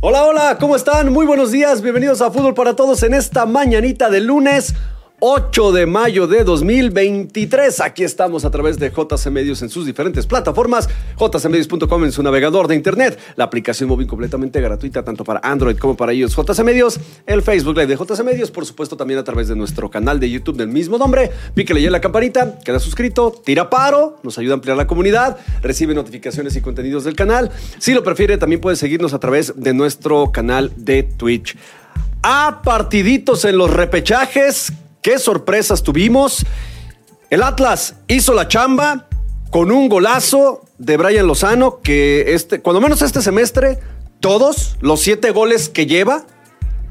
Hola, hola, ¿cómo están? Muy buenos días, bienvenidos a Fútbol para Todos en esta mañanita de lunes 8 de mayo de 2023. Aquí estamos a través de JC Medios en sus diferentes plataformas, jcmedios.com en su navegador de internet, la aplicación móvil completamente gratuita tanto para Android como para iOS JC Medios, el Facebook Live de JC Medios, por supuesto también a través de nuestro canal de YouTube del mismo nombre. Píquele ya la campanita, queda suscrito, tira paro, nos ayuda a ampliar la comunidad, recibe notificaciones y contenidos del canal. Si lo prefiere, también puede seguirnos a través de nuestro canal de Twitch. A partiditos en los repechajes qué sorpresas tuvimos. El Atlas hizo la chamba con un golazo de Brian Lozano, que este, cuando menos este semestre, todos los siete goles que lleva,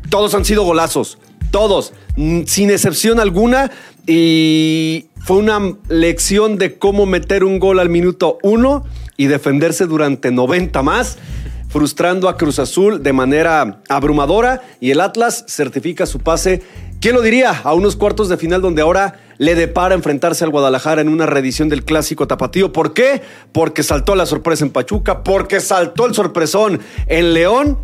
todos han sido golazos. Todos, mm, sin excepción alguna. Y fue una lección de cómo meter un gol al minuto uno y defenderse durante 90 más frustrando a Cruz Azul de manera abrumadora y el Atlas certifica su pase ¿Quién lo diría? A unos cuartos de final donde ahora le depara enfrentarse al Guadalajara en una reedición del clásico tapatío. ¿Por qué? Porque saltó la sorpresa en Pachuca, porque saltó el sorpresón en León.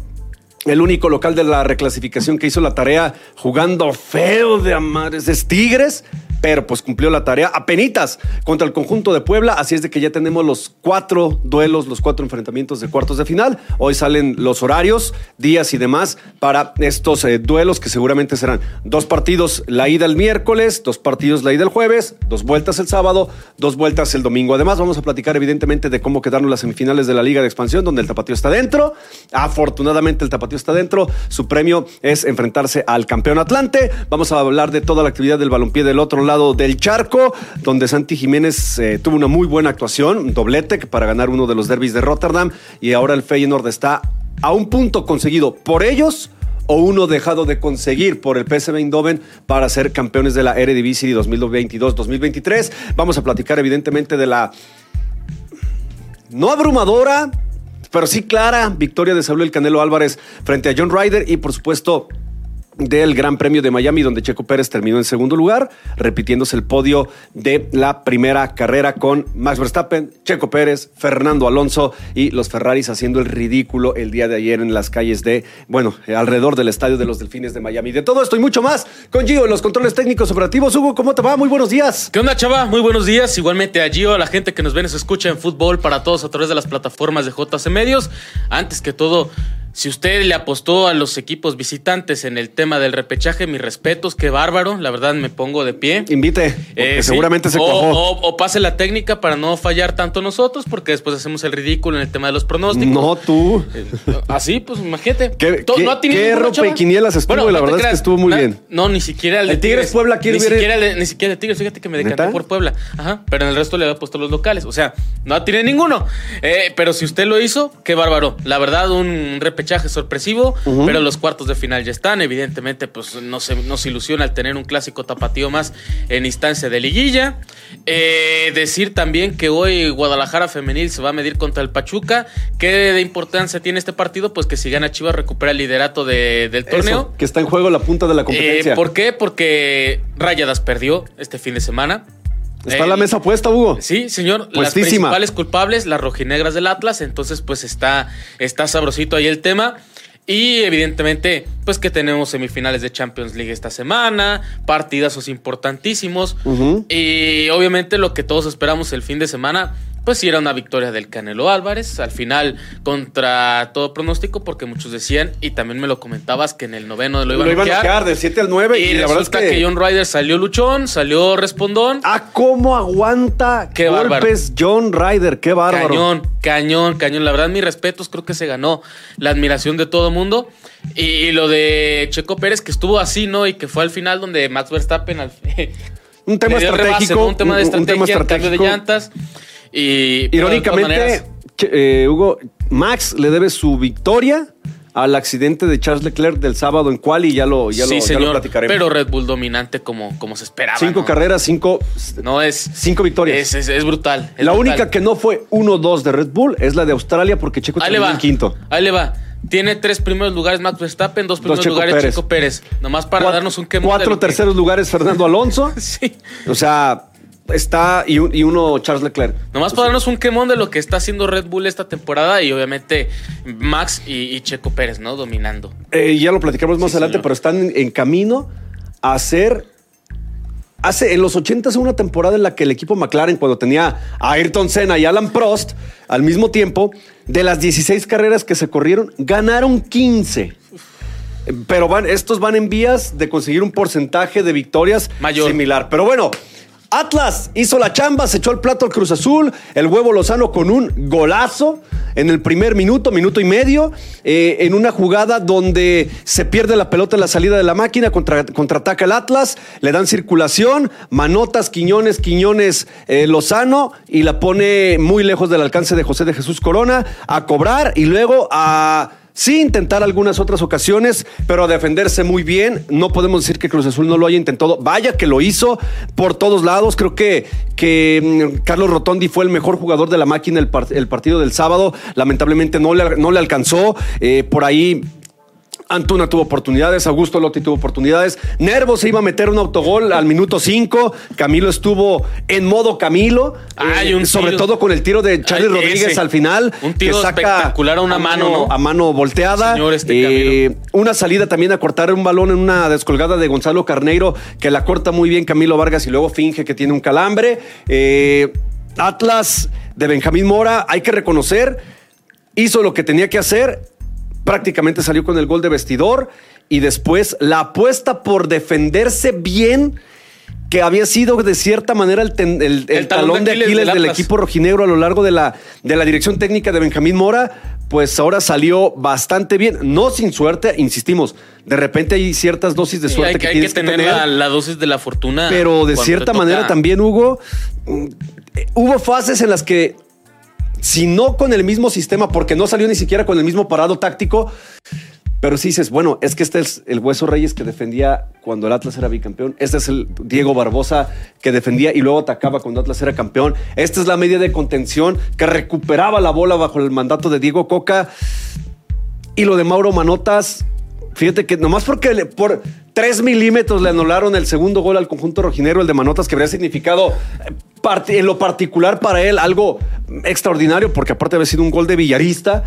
El único local de la reclasificación que hizo la tarea jugando feo de amares es Tigres pero pues cumplió la tarea a penitas contra el conjunto de Puebla. Así es de que ya tenemos los cuatro duelos, los cuatro enfrentamientos de cuartos de final. Hoy salen los horarios, días y demás para estos eh, duelos que seguramente serán dos partidos la ida el miércoles, dos partidos la ida el jueves, dos vueltas el sábado, dos vueltas el domingo. Además, vamos a platicar evidentemente de cómo quedaron las semifinales de la Liga de Expansión, donde el Tapatío está dentro. Afortunadamente, el Tapatío está dentro. Su premio es enfrentarse al campeón Atlante. Vamos a hablar de toda la actividad del balompié del otro lado del charco, donde Santi Jiménez eh, tuvo una muy buena actuación, doblete para ganar uno de los derbis de Rotterdam y ahora el Feyenoord está a un punto conseguido por ellos o uno dejado de conseguir por el PSV Eindhoven para ser campeones de la Eredivisie 2022-2023. Vamos a platicar evidentemente de la no abrumadora, pero sí clara victoria de Saúl El Canelo Álvarez frente a John Ryder y por supuesto del Gran Premio de Miami, donde Checo Pérez terminó en segundo lugar, repitiéndose el podio de la primera carrera con Max Verstappen, Checo Pérez, Fernando Alonso y los Ferraris haciendo el ridículo el día de ayer en las calles de, bueno, alrededor del estadio de los Delfines de Miami. De todo esto y mucho más con Gio en los controles técnicos operativos. Hugo, ¿cómo te va? Muy buenos días. ¿Qué onda, chava? Muy buenos días. Igualmente a Gio, a la gente que nos ve nos escucha en fútbol para todos a través de las plataformas de JC Medios. Antes que todo, si usted le apostó a los equipos visitantes en el tema del repechaje, mis respetos, qué bárbaro, la verdad me pongo de pie. Invite, porque eh, seguramente se o, O, pase la técnica para no fallar tanto nosotros, porque después hacemos el ridículo en el tema de los pronósticos. No, tú. Eh, así, pues imagínate. ¿Qué, no qué ropa y quinielas estuvo? la verdad es que estuvo muy bien. No, ni siquiera el de Tigres. Puebla quiere ni Siquiera ni siquiera el de Tigres, fíjate que me decanté por Puebla. Ajá, pero en el resto le había puesto los locales. O sea, no tiene ninguno. Eh, pero si usted lo hizo, qué bárbaro. La verdad, un repechaje sorpresivo pero los cuartos de final ya están. Evidentemente, pues nos, nos ilusiona el tener un clásico tapatío más en instancia de liguilla. Eh, decir también que hoy Guadalajara Femenil se va a medir contra el Pachuca. ¿Qué de importancia tiene este partido? Pues que si gana Chivas recupera el liderato del torneo. que está en juego la punta de la competencia. Eh, ¿Por qué? Porque Rayadas perdió este fin de semana. Está la mesa puesta, Hugo. Sí, señor. Las principales culpables, las rojinegras del Atlas. Entonces, pues está, está sabrosito ahí el tema. Y evidentemente, pues que tenemos semifinales de Champions League esta semana, partidazos importantísimos. Y obviamente lo que todos esperamos el fin de semana, pues sí era una victoria del Canelo Álvarez, al final contra todo pronóstico, porque muchos decían, y también me lo comentabas, que en el noveno lo iban, lo iban a quedar del 7 al 9. Y, la verdad es que... John Ryder salió luchón, salió respondón. Ah, cómo aguanta qué golpes John Ryder, qué bárbaro. Cañón, cañón, cañón. La verdad, mis respetos, creo que se ganó la admiración de todo mundo. Y, lo de Checo Pérez, que estuvo así, ¿no? Y que fue al final donde Max Verstappen al... un tema estratégico. un tema de estrategia, un, cambio de llantas. Y, Irónicamente, eh, Hugo, Max le debe su victoria al accidente de Charles Leclerc del sábado en quali ya lo, ya sí, lo, señor, platicaremos. Pero Red Bull dominante como, como se esperaba. Cinco carreras, cinco. No es. Cinco victorias. Es, brutal. la única que no fue 1-2 de Red Bull es la de Australia porque Checo terminó en quinto. Ahí le va. Tiene tres primeros lugares Max Verstappen, dos primeros lugares Pérez. Checo Pérez. Nomás para darnos un quemo. Cuatro terceros lugares Fernando Alonso. sí. O sea, está y, uno Charles Leclerc. Nomás para darnos un quemón de lo que está haciendo Red Bull esta temporada y obviamente Max y, Checo Pérez, ¿no? Dominando. Eh, ya lo platicamos más adelante, pero están en, camino a hacer hace en los 80 una temporada en la que el equipo McLaren, cuando tenía a Ayrton Senna y Alan Prost al mismo tiempo, de las 16 carreras que se corrieron, ganaron 15. Pero van, estos van en vías de conseguir un porcentaje de victorias similar. Pero bueno, Atlas hizo la chamba, se echó el plato al Cruz Azul, el huevo Lozano con un golazo en el primer minuto, minuto y medio, eh, en una jugada donde se pierde la pelota en la salida de la máquina, contra, contraataca el Atlas, le dan circulación, manotas, Quiñones, Quiñones, eh, Lozano, y la pone muy lejos del alcance de José de Jesús Corona a cobrar y luego a Sí, intentar algunas otras ocasiones, pero a defenderse muy bien. No podemos decir que Cruz Azul no lo haya intentado. Vaya que lo hizo por todos lados. Creo que, que mm, Carlos Rotondi fue el mejor jugador de la máquina el, partido del sábado. Lamentablemente no le, no le alcanzó. Eh, por ahí Antuna tuvo oportunidades, Augusto Lotti tuvo oportunidades, Nervo se iba a meter un autogol al minuto 5, Camilo estuvo en modo Camilo, eh, sobre todo con el tiro de Charlie Rodríguez al final, un tiro que saca espectacular a una mano, a mano volteada, este eh, una salida también a cortar un balón en una descolgada de Gonzalo Carneiro que la corta muy bien Camilo Vargas y luego finge que tiene un calambre. Eh, Atlas de Benjamín Mora, hay que reconocer, hizo lo que tenía que hacer prácticamente salió con el gol de vestidor y después la apuesta por defenderse bien que había sido de cierta manera el, talón, de Aquiles, del, equipo rojinegro a lo largo de la, de la dirección técnica de Benjamín Mora, pues ahora salió bastante bien. No sin suerte, insistimos, de repente hay ciertas dosis de suerte que, hay que tener, La, dosis de la fortuna. Pero de cierta manera también, Hugo, mm, hubo fases en las que si no con el mismo sistema, porque no salió ni siquiera con el mismo parado táctico. Pero sí dices, bueno, es que este es el Hueso Reyes que defendía cuando el Atlas era bicampeón. Este es el Diego Barbosa que defendía y luego atacaba cuando Atlas era campeón. Esta es la media de contención que recuperaba la bola bajo el mandato de Diego Coca. Y lo de Mauro Manotas, fíjate que nomás porque por tres milímetros le anularon el segundo gol al conjunto rojinero, el de Manotas, que habría significado en lo particular para él algo extraordinario, porque aparte había sido un gol de villarista,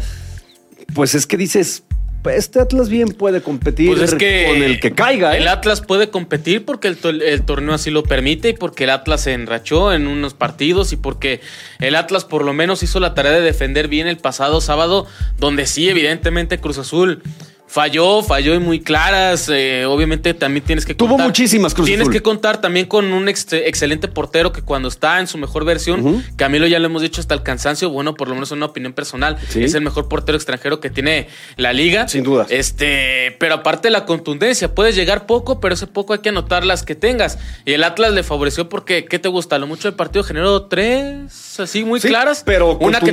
pues es que dices, este Atlas bien puede competir pues con el que caiga. ¿eh? El Atlas puede competir porque el, torneo así lo permite y porque el Atlas se enrachó en unos partidos y porque el Atlas por lo menos hizo la tarea de defender bien el pasado sábado, donde sí, evidentemente Cruz Azul Falló, falló y muy claras. Eh, obviamente también tienes que Tuvo muchísimas cruces. Tienes que contar también con un excelente portero que cuando está en su mejor versión, Camilo ya lo hemos dicho hasta el cansancio, bueno, por lo menos en una opinión personal, es el mejor portero extranjero que tiene la liga. Sin duda. Este, pero aparte de la contundencia, puedes llegar poco, pero ese poco hay que anotar las que tengas. Y el Atlas le favoreció porque, ¿qué te gusta? Lo mucho del partido generó tres, así muy claras. Pero una que,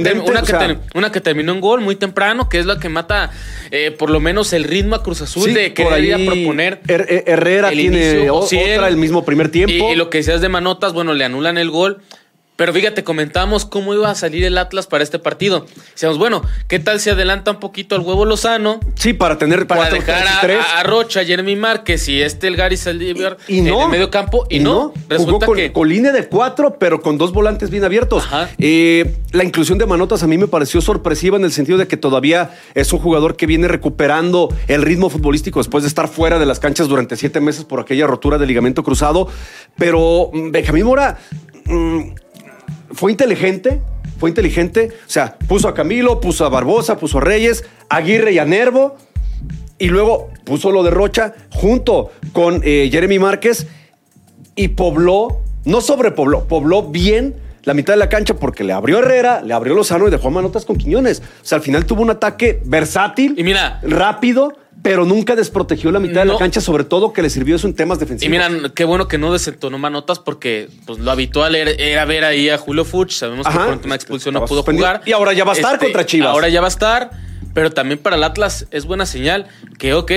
una, que terminó en gol muy temprano, que es la que mata eh, por lo menos el ritmo a Cruz Azul de querer a proponer. Herrera tiene otra el mismo primer tiempo. Y, lo que decías de Manotas, bueno, le anulan el gol. Pero fíjate, comentamos cómo iba a salir el Atlas para este partido. Decíamos, bueno, ¿qué tal si adelanta un poquito al huevo Lozano? Sí, para tener para dejar a, Rocha, a Jeremy Márquez y este el Gary Saldívar en el medio campo. Y, no, resulta con, que. Con línea de cuatro, pero con dos volantes bien abiertos. Eh, la inclusión de Manotas a mí me pareció sorpresiva en el sentido de que todavía es un jugador que viene recuperando el ritmo futbolístico después de estar fuera de las canchas durante siete meses por aquella rotura de ligamento cruzado. Pero mm, Benjamín Mora. Fue inteligente, fue inteligente. O sea, puso a Camilo, puso a Barbosa, puso a Reyes, Aguirre y a Nervo. Y luego puso lo de Rocha junto con eh, Jeremy Márquez y pobló, no sobrepobló, pobló bien la mitad de la cancha porque le abrió Herrera, le abrió Lozano y dejó a Manotas con Quiñones. O sea, al final tuvo un ataque versátil, y mira, rápido, pero nunca desprotegió la mitad de la cancha, sobre todo que le sirvió eso en temas defensivos. Y mira, qué bueno que no desentonó Manotas porque pues, lo habitual era, ver ahí a Julio Fuch. Sabemos que por una expulsión no pudo jugar. Y ahora ya va a estar este, contra Chivas. Ahora ya va a estar, pero también para el Atlas es buena señal que, ok,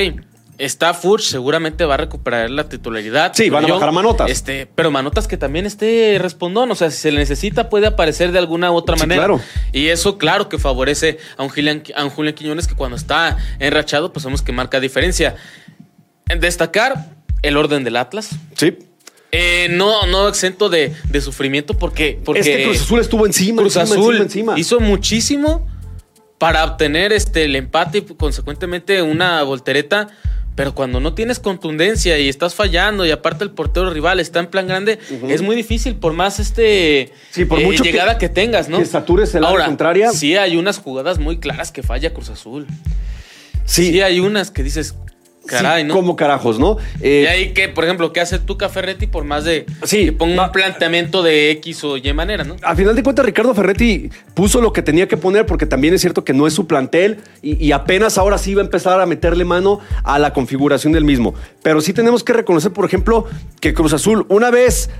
Está Furch, seguramente va a recuperar la titularidad. Sí, van a bajar a Manotas. Este, pero Manotas que también esté respondón. O sea, si se le necesita, puede aparecer de alguna u otra manera. Claro. Y eso, claro, que favorece a un, Julián, a un Julián Quiñones que cuando está enrachado, pues sabemos que marca diferencia. En destacar el orden del Atlas. Sí. Eh, no, no exento de, sufrimiento porque, porque. Es que Cruz Azul estuvo encima, Cruz encima, Azul encima, hizo muchísimo para obtener este, el empate y consecuentemente una voltereta. Pero cuando no tienes contundencia y estás fallando y aparte el portero rival está en plan grande, es muy difícil por más este sí, por eh, llegada que, tengas, ¿no? Que satures el Ahora, contraria. Sí, hay unas jugadas muy claras que falla Cruz Azul. Sí. sí hay unas que dices, Caray, ¿no? Como carajos, ¿no? Eh, y ahí que, por ejemplo, ¿qué hace Tuca Ferretti por más de sí, que ponga un planteamiento de X o Y manera, ¿no? A final de cuentas, Ricardo Ferretti puso lo que tenía que poner porque también es cierto que no es su plantel y, y, apenas ahora sí va a empezar a meterle mano a la configuración del mismo. Pero sí tenemos que reconocer, por ejemplo, que Cruz Azul, una vez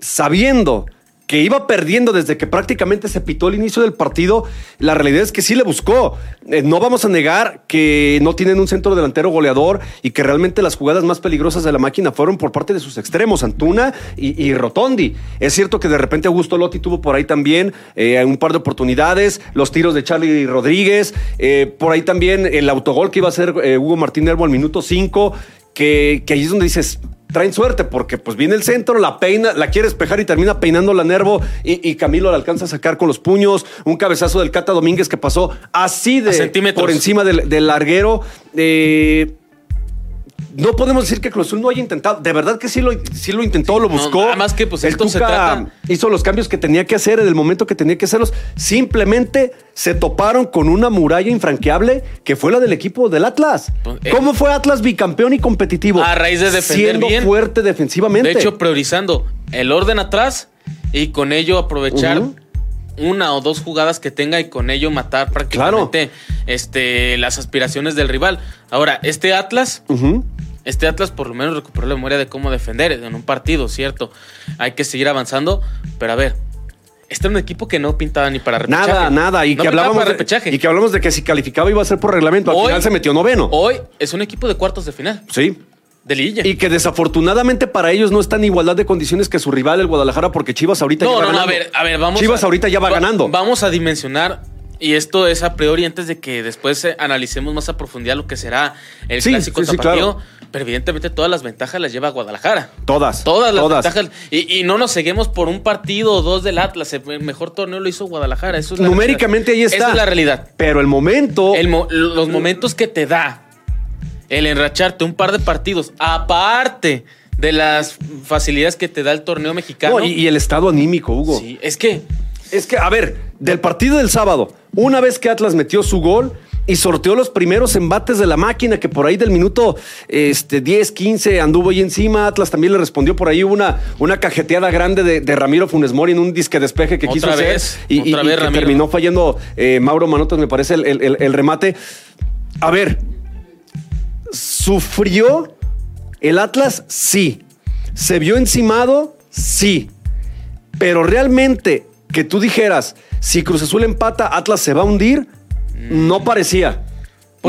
sabiendo que iba perdiendo desde que prácticamente se pitó el inicio del partido, la realidad es que sí le buscó. Eh, no vamos a negar que no tienen un centro delantero goleador y que realmente las jugadas más peligrosas de la máquina fueron por parte de sus extremos, Antuna y, Rotondi. Es cierto que de repente Augusto Lotti tuvo por ahí también eh, un par de oportunidades, los tiros de Charlie Rodríguez, eh, por ahí también el autogol que iba a hacer Hugo Martín Nervo al minuto 5, que, que ahí es donde dices, traen suerte porque pues viene el centro, la peina, la quiere espejar y termina peinando la nervo y, Camilo la alcanza a sacar con los puños. Un cabezazo del Cata Domínguez que pasó así de por encima del, del larguero. Eh, no podemos decir que Cruz no haya intentado. De verdad que sí lo, sí lo intentó, lo buscó. nada más que pues el esto se trata... hizo los cambios que tenía que hacer en el momento que tenía que hacerlos. Simplemente se toparon con una muralla infranqueable que fue la del equipo del Atlas. Pues, eh, ¿Cómo fue Atlas bicampeón y competitivo? A raíz de defender siendo fuerte defensivamente. De hecho, priorizando el orden atrás y con ello aprovechar una o dos jugadas que tenga y con ello matar prácticamente este, las aspiraciones del rival. Ahora, este Atlas, este Atlas por lo menos recuperó la memoria de cómo defender en un partido, ¿cierto? Hay que seguir avanzando, pero a ver, este era un equipo que no pintaba ni para repechaje. Nada, nada. Y, que hablábamos de, y que hablamos de que si calificaba iba a ser por reglamento. Al final se metió noveno. Hoy es un equipo de cuartos de final. Sí. De Lilla. Y que desafortunadamente para ellos no está en igualdad de condiciones que su rival, el Guadalajara, porque Chivas ahorita ya va ganando. No, a ver, a ver, vamos. Chivas ahorita ya va, ganando. Vamos a dimensionar y esto es a priori antes de que después eh, analicemos más a profundidad lo que será el clásico sí, Pero evidentemente todas las ventajas las lleva Guadalajara. Todas. Todas las ventajas. Y, no nos seguimos por un partido o dos del Atlas. El mejor torneo lo hizo Guadalajara. Eso Numéricamente ahí está. Esa es la realidad. Pero el momento. los momentos que te da el enracharte un par de partidos, aparte de las facilidades que te da el torneo mexicano. y, el estado anímico, Hugo. Sí, es que. Es que, a ver, del partido del sábado, una vez que Atlas metió su gol y sorteó los primeros embates de la máquina, que por ahí del minuto este, 10, 15 anduvo ahí encima. Atlas también le respondió por ahí una, una cajeteada grande de, Ramiro Funes Mori en un disque despeje que quiso hacer. Y, terminó fallando eh, Mauro Manotas, me parece, el remate. A ver, ¿Sufrió el Atlas? Sí. ¿Se vio encimado? Sí. Pero realmente que tú dijeras, si Cruz Azul empata, Atlas se va a hundir, no parecía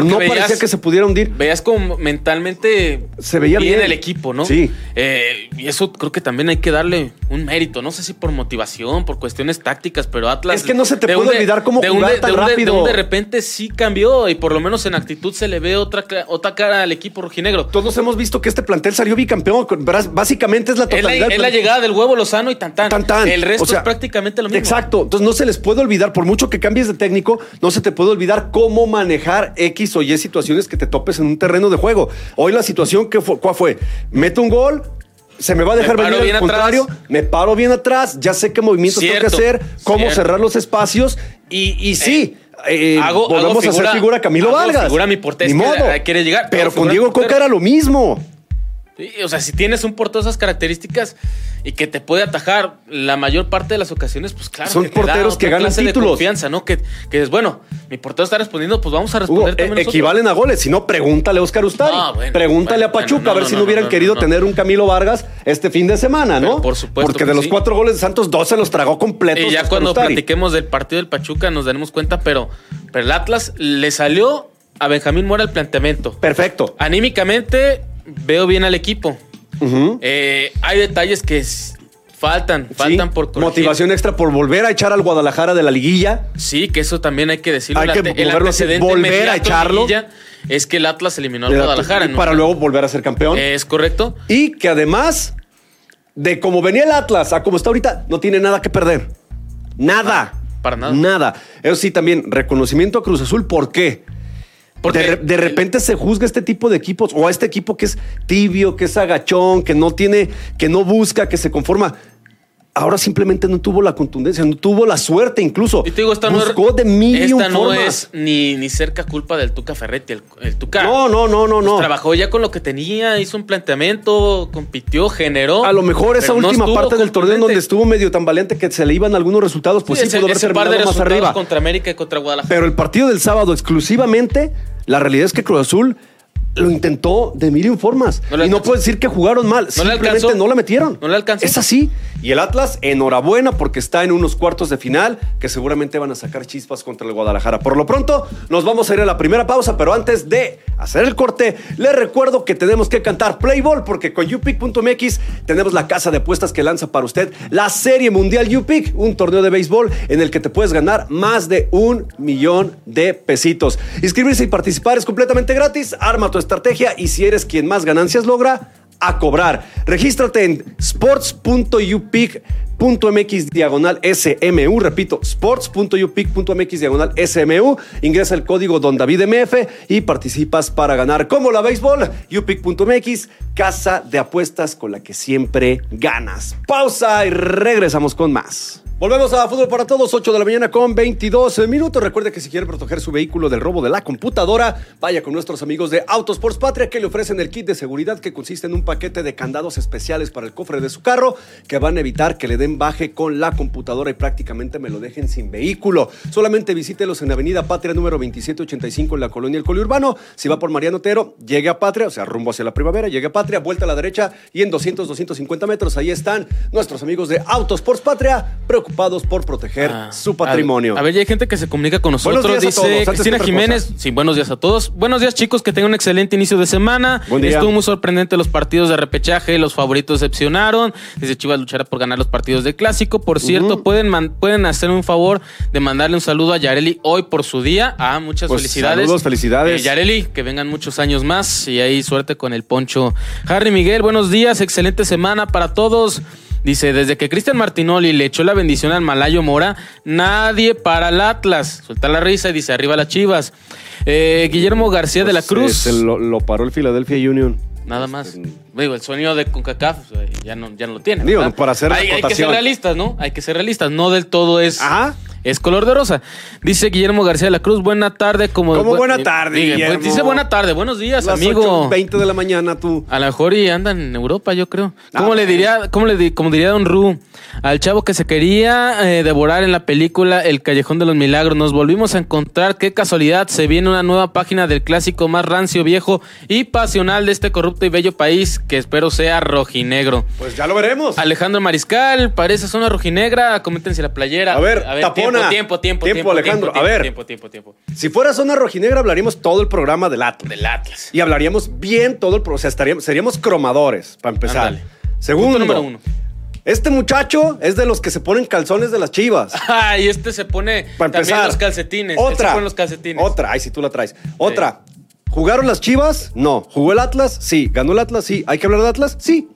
no parecía que se pudiera hundir. Veías como mentalmente se veía bien, el equipo, ¿no? Sí. Eh, y eso creo que también hay que darle un mérito. No sé si por motivación, por cuestiones tácticas, pero Atlas. Es que no se te puede olvidar cómo de jugar tan rápido. De, repente sí cambió y por lo menos en actitud se le ve otra, otra cara al equipo rojinegro. Todos hemos visto que este plantel salió bicampeón. Básicamente es la totalidad. Es la, llegada del huevo Lozano y tan tan. El resto es prácticamente lo mismo. Exacto. Entonces no se les puede olvidar, por mucho que cambies de técnico, no se te puede olvidar cómo manejar X o Y situaciones que te topes en un terreno de juego. Hoy la situación, que fue, ¿cuál fue? Meto un gol, se me va a dejar venir al contrario, me paro bien atrás, ya sé qué movimientos tengo que hacer, cómo cerrar los espacios y, y sí. Eh, eh, hago, volvemos a hacer figura Camilo Vargas. Figura mi portero. quiere llegar. Pero con Diego Coca era lo mismo o sea, si tienes un portero de esas características y que te puede atajar la mayor parte de las ocasiones, pues claro. Son porteros que ganan títulos. De confianza, ¿no? Que, que es bueno, mi portero está respondiendo, pues vamos a responder también. Eh, equivalen a goles. Si no, pregúntale a Oscar Ustari. pregúntale a Pachuca a ver si no, hubieran querido tener un Camilo Vargas este fin de semana, ¿no? por supuesto. Porque de los cuatro goles de Santos, dos se los tragó completos. Y ya cuando platiquemos del partido del Pachuca nos daremos cuenta, pero, pero el Atlas le salió a Benjamín Mora el planteamiento. Perfecto. Anímicamente veo bien al equipo. Eh, hay detalles que faltan, faltan por corregir. Motivación extra por volver a echar al Guadalajara de la liguilla. Sí, que eso también hay que decirlo. Hay que volver a echarlo. Es que el Atlas eliminó al Guadalajara. para luego volver a ser campeón. Es correcto. Y que además de cómo venía el Atlas a como está ahorita, no tiene nada que perder. Nada. Para nada. Nada. Eso sí, también, reconocimiento a Cruz Azul. ¿Por qué? De, de repente se juzga este tipo de equipos o a este equipo que es tibio, que es agachón, que no tiene, que no busca, que se conforma. Ahora simplemente no tuvo la contundencia, no tuvo la suerte incluso. Y te digo, esta Buscó no, es, de mil y esta no formas. es ni, ni cerca culpa del Tuca Ferretti. El, el Tuca No, no, no, no, pues, no. trabajó ya con lo que tenía, hizo un planteamiento, compitió, generó. A lo mejor esa no última parte del torneo donde estuvo medio tan valiente que se le iban algunos resultados, pues sí, ese- pudo haber ese par de más arriba. contra América y contra Guadalajara. Pero el partido del sábado exclusivamente, la realidad es que Cruz Azul lo intentó de mil y un formas. No le y no puedo decir que jugaron mal, le simplemente alcanzó. no la metieron. No le alcanzó. Es así. Y el Atlas, enhorabuena porque está en unos cuartos de final que seguramente van a sacar chispas contra el Guadalajara. Por lo pronto, nos vamos a ir a la primera pausa, pero antes de hacer el corte, les recuerdo que tenemos que cantar Playball porque con upick.mx tenemos la casa de apuestas que lanza para usted la Serie Mundial UPIC, un torneo de béisbol en el que te puedes ganar más de un millón de pesitos. Inscribirse y participar es completamente gratis. Arma tu estrategia y si eres quien más ganancias logra, a cobrar. Regístrate en sports.upic.mx diagonal SMU. Repito, sports.upic.mx diagonal SMU. Ingresa el código Don David MF y participas para ganar como la béisbol. upic.mx, casa de apuestas con la que siempre ganas. Pausa y regresamos con más. Volvemos a Fútbol para Todos, 8 de la mañana con 22 minutos. Recuerde que si quiere proteger su vehículo del robo de la computadora, vaya con nuestros amigos de Autosports Patria que le ofrecen el kit de seguridad que consiste en un paquete de candados especiales para el cofre de su carro que van a evitar que le den baje con la computadora y prácticamente me lo dejen sin vehículo. Solamente visítelos en Avenida Patria número 2785 en la colonia El Coliurbano. Si va por Mariano Otero, llegue a Patria, o sea, rumbo hacia la primavera, llegue a Patria, vuelta a la derecha y en 200, 250 metros ahí están nuestros amigos de Autosports Patria preocupados por proteger Ah, su patrimonio. A, a ver, ya hay gente que se comunica con nosotros. Dice Cristina Jiménez. cosa. Sí, buenos días a todos. Buenos días, chicos. Que tengan un excelente inicio de semana. Buen día. Estuvo muy sorprendente los partidos de repechaje. Los favoritos decepcionaron. Dice Chivas luchará por ganar los partidos de clásico. Por cierto, pueden, man- pueden hacer un favor de mandarle un saludo a Yareli hoy por su día. Ah, muchas Pues, felicidades. saludos, felicidades. Eh, Yareli, que vengan muchos años más y ahí suerte con el poncho. Harry Miguel, buenos días. Excelente semana para todos. Dice, desde que Cristian Martinoli le echó la bendición al Malayo Mora, nadie para el Atlas. Suelta la risa y dice, arriba las chivas. Eh, Guillermo García de la Pues, Cruz. se lo, lo paró el Philadelphia Union. Nada más. Este, Digo, el sueño de CONCACAF eh, ya no, ya no lo tiene. Digo, ¿verdad? para hacer hay, hay que ser realistas, ¿no? Hay que ser realistas. No del todo es, Ajá. es color de rosa. Dice Guillermo García de la Cruz, buena tarde. Como ¿Cómo bu- buena tarde, Diga, Guillermo? Dice buena tarde, buenos días, Las amigo. 8:20 de la mañana tú. A lo mejor y andan en Europa, yo creo. Ah, ¿Cómo le diría, cómo le di- como diría Don Ru, al chavo que se quería eh, devorar en la película El Callejón de los Milagros? Nos volvimos a encontrar, qué casualidad, se viene una nueva página del clásico más rancio, viejo y pasional de este corrupto y bello país, que espero sea rojinegro. Pues ya lo veremos. Alejandro Mariscal, parece zona rojinegra, coméntense la playera. A ver, tapona. Tiempo, tiempo, tiempo, Tiempo, Alejandro. tiempo, A ver. Tiempo, tiempo, tiempo. Si fuera zona rojinegra, hablaríamos todo el programa del Atlas. Del Atlas. Y hablaríamos bien todo el programa. O sea, estaríamos, seríamos cromadores, para empezar. Ándale. Segundo, Punto número uno. Este muchacho es de los que se ponen calzones de las chivas. Ay, este se pone Para también los calcetines. Él se Otra. pone los calcetines. Otra. Ay, si tú la traes. Otra. ¿Jugaron las chivas? No. ¿Jugó el Atlas? Sí. ¿Ganó el Atlas? Sí. ¿Hay que hablar de Atlas? Sí.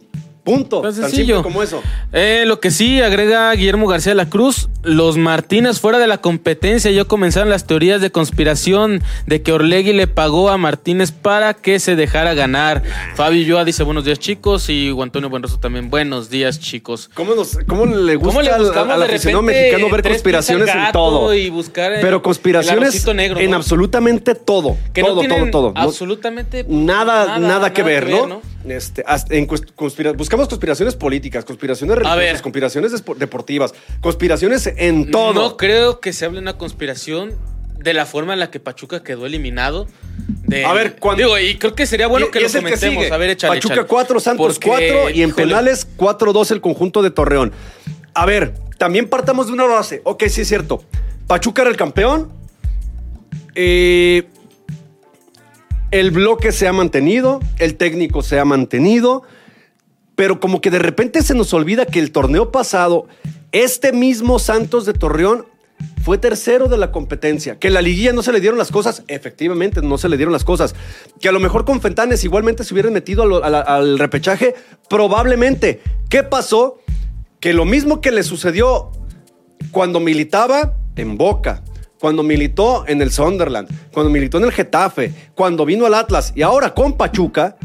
Punto. Tan Tan sencillo. como eso. Eh, lo que sí agrega Guillermo García de la Cruz, los Martínez fuera de la competencia. Ya comenzaron las teorías de conspiración de que Orlegui le pagó a Martínez para que se dejara ganar. Fabio Yoa dice buenos días chicos y Antonio Buenroso también buenos días chicos. ¿Cómo, nos, cómo le gusta ¿Cómo le al- al aficionado mexicano ver conspiraciones en todo? y buscar el- Pero conspiraciones negro, en ¿no? absolutamente todo. Que todo, no todo, todo. No- absolutamente nada, nada, que ver, ¿no? Este, hasta en conspira- buscamos conspiraciones políticas, conspiraciones religiosas, ver. conspiraciones deportivas, conspiraciones en todo. No creo que se hable una conspiración de la forma en la que Pachuca quedó eliminado. De, A ver, cuando- Digo, y creo que sería bueno Y- que y lo comentemos. sigue. a ver, échale, Pachuca échale. 4, Santos Porque, 4 y en híjole, penales 4-2 el conjunto de Torreón. A ver, también partamos de una base. Ok, sí es cierto. Pachuca era el campeón. Eh, el bloque se ha mantenido, el técnico se ha mantenido, pero como que de repente se nos olvida que el torneo pasado, este mismo Santos de Torreón fue tercero de la competencia. Que la liguilla no se le dieron las cosas, efectivamente, no se le dieron las cosas. Que a lo mejor con Fentanes igualmente se hubieran metido al repechaje, probablemente. ¿Qué pasó? Que lo mismo que le sucedió cuando militaba en Boca, cuando militó en el Sunderland, cuando militó en el Getafe, cuando vino al Atlas y ahora con Pachuca,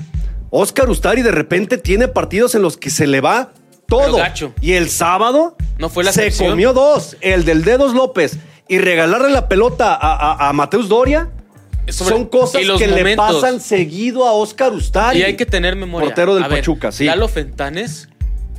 Oscar Ustari de repente tiene partidos en los que se le va todo. Y el sábado no fue la se comió dos, el del Dedos López y regalarle la pelota a, Mateus Doria. son cosas que le pasan seguido a Oscar Ustari. Y hay que tener memoria. Portero del Pachuca, sí. Lalo Fentanes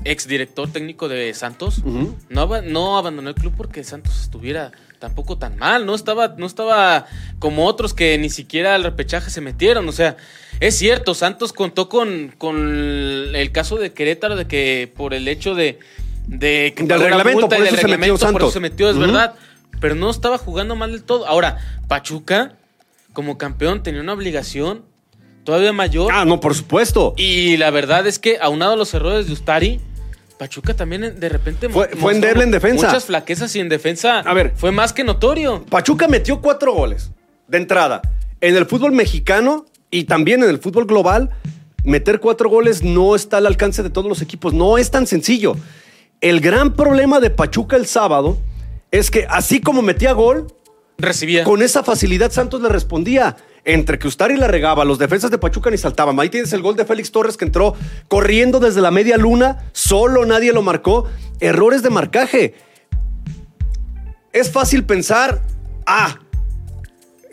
ex director técnico de Santos, no, no abandonó el club porque Santos estuviera tampoco tan mal, no estaba, no estaba como otros que ni siquiera al repechaje se metieron, o sea, es cierto, Santos contó con, con el caso de Querétaro de que por el hecho de, de que del reglamento, por eso, se metió Santos. por eso se metió, es verdad, pero no estaba jugando mal del todo. Ahora, Pachuca como campeón tenía una obligación todavía mayor. Ah, no, por supuesto. Y la verdad es que aunado a los errores de Ustari, Pachuca también de repente fue, fue endeble en defensa. Muchas flaquezas y en defensa. A ver, fue más que notorio. Pachuca metió cuatro goles de entrada. En el fútbol mexicano y también en el fútbol global, meter cuatro goles no está al alcance de todos los equipos. No es tan sencillo. El gran problema de Pachuca el sábado es que así como metía gol, recibía. Con esa facilidad Santos le respondía entre que Ustari la regaba, los defensas de Pachuca ni saltaban. Ahí tienes el gol de Félix Torres que entró corriendo desde la media luna, solo nadie lo marcó. Errores de marcaje. Es fácil pensar, ah,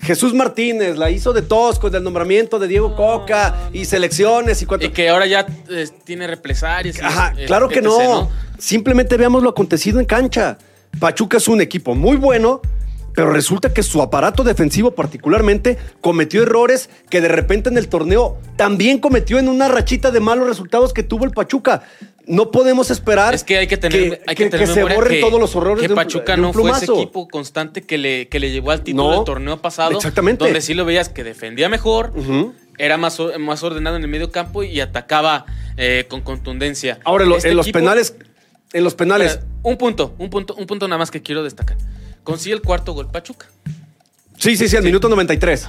Jesús Martínez la hizo de tosco del nombramiento de Diego Coca y selecciones y cuánto. Y que ahora ya eh, tiene represalias. Ajá, claro que no. Simplemente veamos lo acontecido en cancha. Pachuca es un equipo muy bueno, pero resulta que su aparato defensivo particularmente cometió errores que de repente en el torneo también cometió en una rachita de malos resultados que tuvo el Pachuca. No podemos esperar es que, hay que, tener, que, se borren todos los errores que Pachuca no fue ese equipo constante que le, que le llevó al título del torneo pasado. Exactamente. Donde sí lo veías que defendía mejor, era más, más ordenado en el medio campo y atacaba eh, con contundencia. Ahora, en este los penales... En los penales... un punto, un punto, un punto nada más que quiero destacar consigue el cuarto gol Pachuca. Sí, sí, sí, al minuto 93.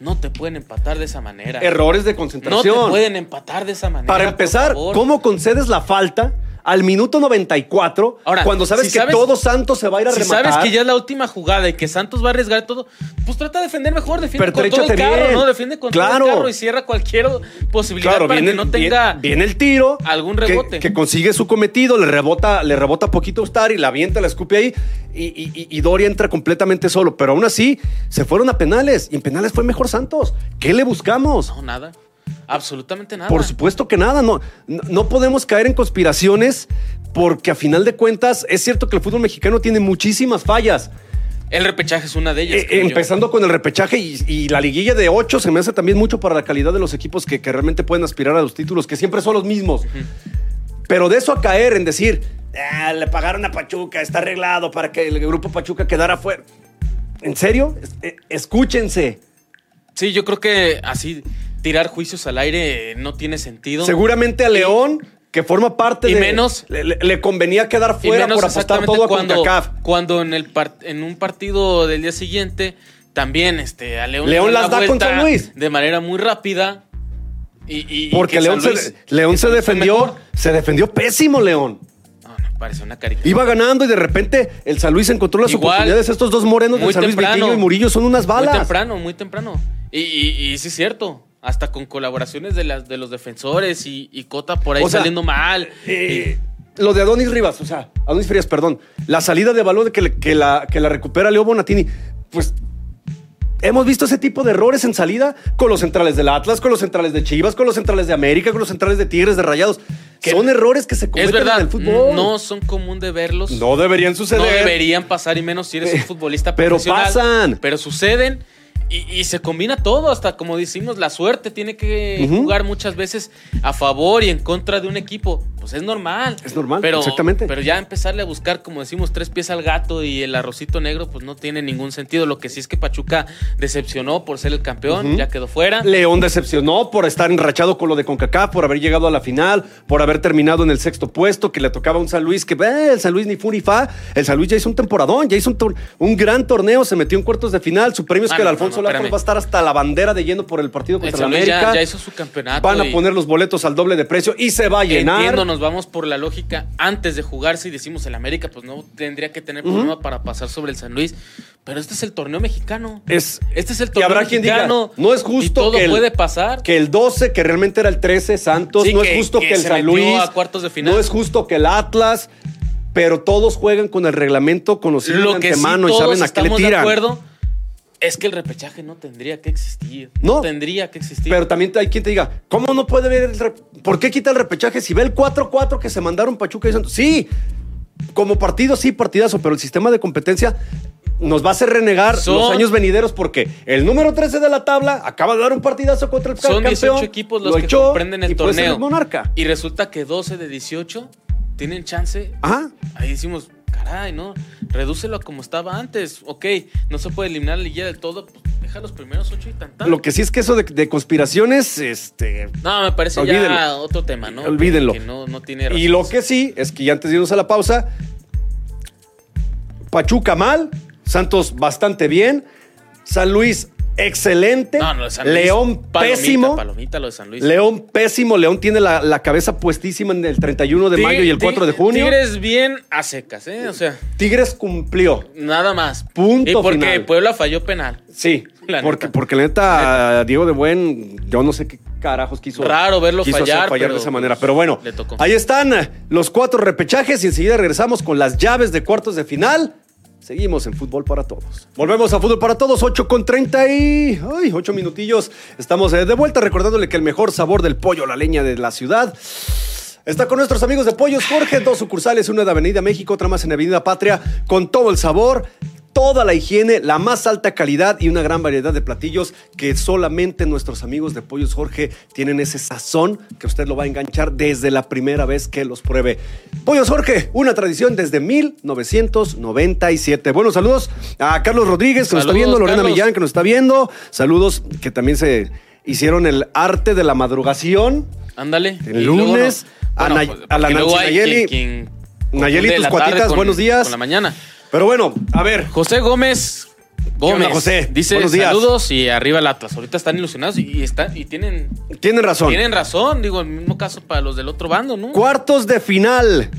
No te pueden empatar de esa manera. Errores de concentración. No te pueden empatar de esa manera. Para empezar, ¿cómo concedes la falta al minuto 94, Ahora, cuando sabes que todo Santos se va a ir a si sabes que ya es la última jugada y que Santos va a arriesgar todo, pues trata de defender mejor, defiende con todo el carro, ¿no? Defiende con todo el carro y cierra cualquier posibilidad para que no tenga viene, el tiro, algún rebote. Que, consigue su cometido, le rebota, le rebota poquito a y la avienta, la escupe ahí y, y, y, Doria entra completamente solo. Pero aún así, se fueron a penales y en penales fue mejor Santos. ¿Qué le buscamos? No, nada. Absolutamente nada. Por supuesto que nada. No, no podemos caer en conspiraciones porque a final de cuentas es cierto que el fútbol mexicano tiene muchísimas fallas. El repechaje es una de ellas. Eh, empezando con el repechaje y, la liguilla de ocho se me hace también mucho para la calidad de los equipos que, realmente pueden aspirar a los títulos, que siempre son los mismos. Pero de eso a caer en decir, ah, le pagaron a Pachuca, está arreglado para que el grupo Pachuca quedara fuera. ¿En serio? Eh, escúchense. Sí, yo creo que así tirar juicios al aire no tiene sentido. Seguramente a León, que forma parte y de. menos. Le, convenía quedar fuera por apostar todo a cuando, Cuando en, el en un partido del día siguiente, también este, a León. León las da contra Luis. De manera muy rápida. Y, Porque León, se, León se defendió. Se defendió pésimo, León. Parece una caricatura. Iba ganando y de repente el San Luis encontró las oportunidades. Estos dos morenos de San Luis y Murillo son unas balas. Muy temprano, muy temprano. Y, y, sí es cierto hasta con colaboraciones de, las, de los defensores y, Cota por ahí saliendo mal. Eh, lo de Adonis Rivas, o sea, Adonis Frías, perdón. La salida de balón que, que, la, que la recupera Leo Bonatini, pues hemos visto ese tipo de errores en salida con los centrales del Atlas, con los centrales de Chivas, con los centrales de América, con los centrales de Tigres, de Rayados. Que son errores que se cometen en el fútbol. No son común de verlos. No deberían suceder. No deberían pasar, y menos si eres un futbolista pero profesional. Pero pasan. Pero suceden y, se combina todo, hasta como decimos, la suerte tiene que jugar muchas veces a favor y en contra de un equipo. Pues es normal. Es normal, pero, exactamente. Pero ya empezarle a buscar, como decimos, tres pies al gato y el arrocito negro, pues no tiene ningún sentido. Lo que sí es que Pachuca decepcionó por ser el campeón, ya quedó fuera. León decepcionó por estar enrachado con lo de CONCACAF, por haber llegado a la final, por haber terminado en el sexto puesto, que le tocaba a un San Luis que, eh, el San Luis ni fu ni fa. El San Luis ya hizo un temporadón, ya hizo un, un gran torneo, se metió en cuartos de final. Su premio es Ah, que el no, Alfonso no, no, Lázaro va a estar hasta la bandera de lleno por el partido El contra San la Luis América. ya hizo su campeonato. Van a poner los boletos al doble de precio y se va a llenar. Entiendo, nos vamos por la lógica antes de jugarse y decimos el América, pues no tendría que tener problema para pasar sobre el San Luis. Pero este es el torneo mexicano. Es- este es el torneo habrá quien diga, mexicano. no es justo todo que el- puede pasar. Que el 12, que realmente era el 13, Santos. Sí, no que- es justo que que, el San Luis. a cuartos de final. No es justo que el Atlas. Pero todos juegan con el reglamento conocido Lo de sí antemano y saben a qué le de tiran. acuerdo es que el repechaje no tendría que existir. No, No. tendría que existir. Pero también hay quien te diga, ¿cómo no puede ver el rep- ¿Por qué quita el repechaje si ve el 4-4 que se mandaron Pachuca y Santos? Sí, como partido, sí, partidazo, pero el sistema de competencia nos va a hacer renegar Son- los años venideros porque el número 13 de la tabla acaba de dar un partidazo contra el Son campeón. 18 equipos los lo que echó comprenden el y puede ser torneo. monarca. Y resulta que 12 de 18 tienen chance. Ajá. Ahí decimos, caray, ¿no? Redúcelo a como estaba antes. Ok, no se puede eliminar la liguilla del todo. Pues deja los primeros 8 y tan, tan. Lo que sí es que eso de, de conspiraciones, este... No, me parece ya Olvídenlo. otro tema, ¿no? Olvídenlo. Que no, no tiene Y razón. lo que sí es que ya antes de irnos a la pausa, Pachuca mal, Santos bastante bien, San Luis excelente, No, Luis, León palomita, pésimo. Palomita lo de San Luis. León pésimo, León tiene la, la cabeza puestísima en el 31 de Tig- mayo y el 4 de junio. Tigres bien a secas, ¿eh? O sea, Tigres cumplió. nada más. Punto Y porque final. Puebla falló penal. Sí, La porque, neta. porque la neta, Diego de Buen, yo no sé qué carajos quiso. Raro verlo quiso fallar, fallar pero, de esa manera. Pero bueno, le tocó. ahí están los cuatro repechajes y enseguida regresamos con las llaves de cuartos de final. Seguimos en Fútbol para Todos. Volvemos a Fútbol para Todos, 8 con 30 y... Ay, 8 minutillos. Estamos eh, de vuelta recordándole que el mejor sabor del pollo, la leña de la ciudad... Está con nuestros amigos de Pollos Jorge, dos sucursales, una de Avenida México, otra más en Avenida Patria, con todo el sabor, toda la higiene, la más alta calidad y una gran variedad de platillos que solamente nuestros amigos de Pollos Jorge tienen ese sazón que usted lo va a enganchar desde la primera vez que los pruebe. Pollos Jorge, una tradición desde 1997. Buenos saludos a Carlos Rodríguez que nos está viendo, Lorena Carlos. Millán que nos está viendo, saludos que también se hicieron el arte de la madrugación. Ándale. El luego lunes, a Nay- pues, a la Nancy Nayeli. quien- quien Nayeli, tus tarde cuatitas, con- buenos días. Con la mañana. Pero bueno, a ver, José Gómez. Gómez. onda, José? Dice Buenos días. saludos y arriba el Atlas. Ahorita están ilusionados y, están, y tienen, tienen razón. tienen razón. Digo, el mismo caso para los del otro bando, ¿no? Cuartos de final.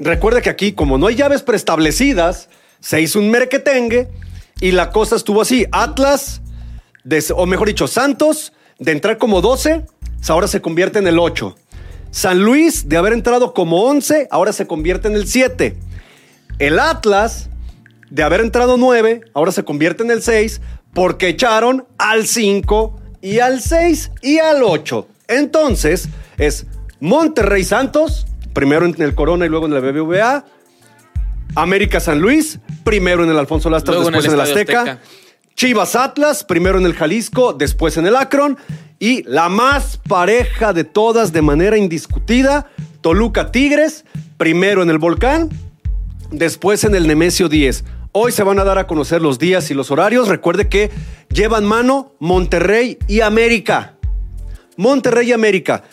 Recuerde que aquí, como no hay llaves preestablecidas, se hizo un merquetengue y la cosa estuvo así. Atlas, de- o mejor dicho, Santos, de entrar como 12, ahora se convierte en el 8. San Luis, de haber entrado como 11, ahora se convierte en el 7. El Atlas, de haber entrado 9, ahora se convierte en el 6 porque echaron al 5 y al 6 y al 8. Entonces, es Monterrey Santos, primero en el Corona y luego en el BBVA. América San Luis, primero en el Alfonso Lastras, en después en el Azteca. Azteca. Chivas Atlas, primero en el Jalisco, después en el Akron. Y la más pareja de todas de manera indiscutida, Toluca Tigres, primero en el Volcán, después en el Nemesio 10. Hoy se van a dar a conocer los días y los horarios. Recuerde que llevan mano Monterrey y América. Monterrey y América.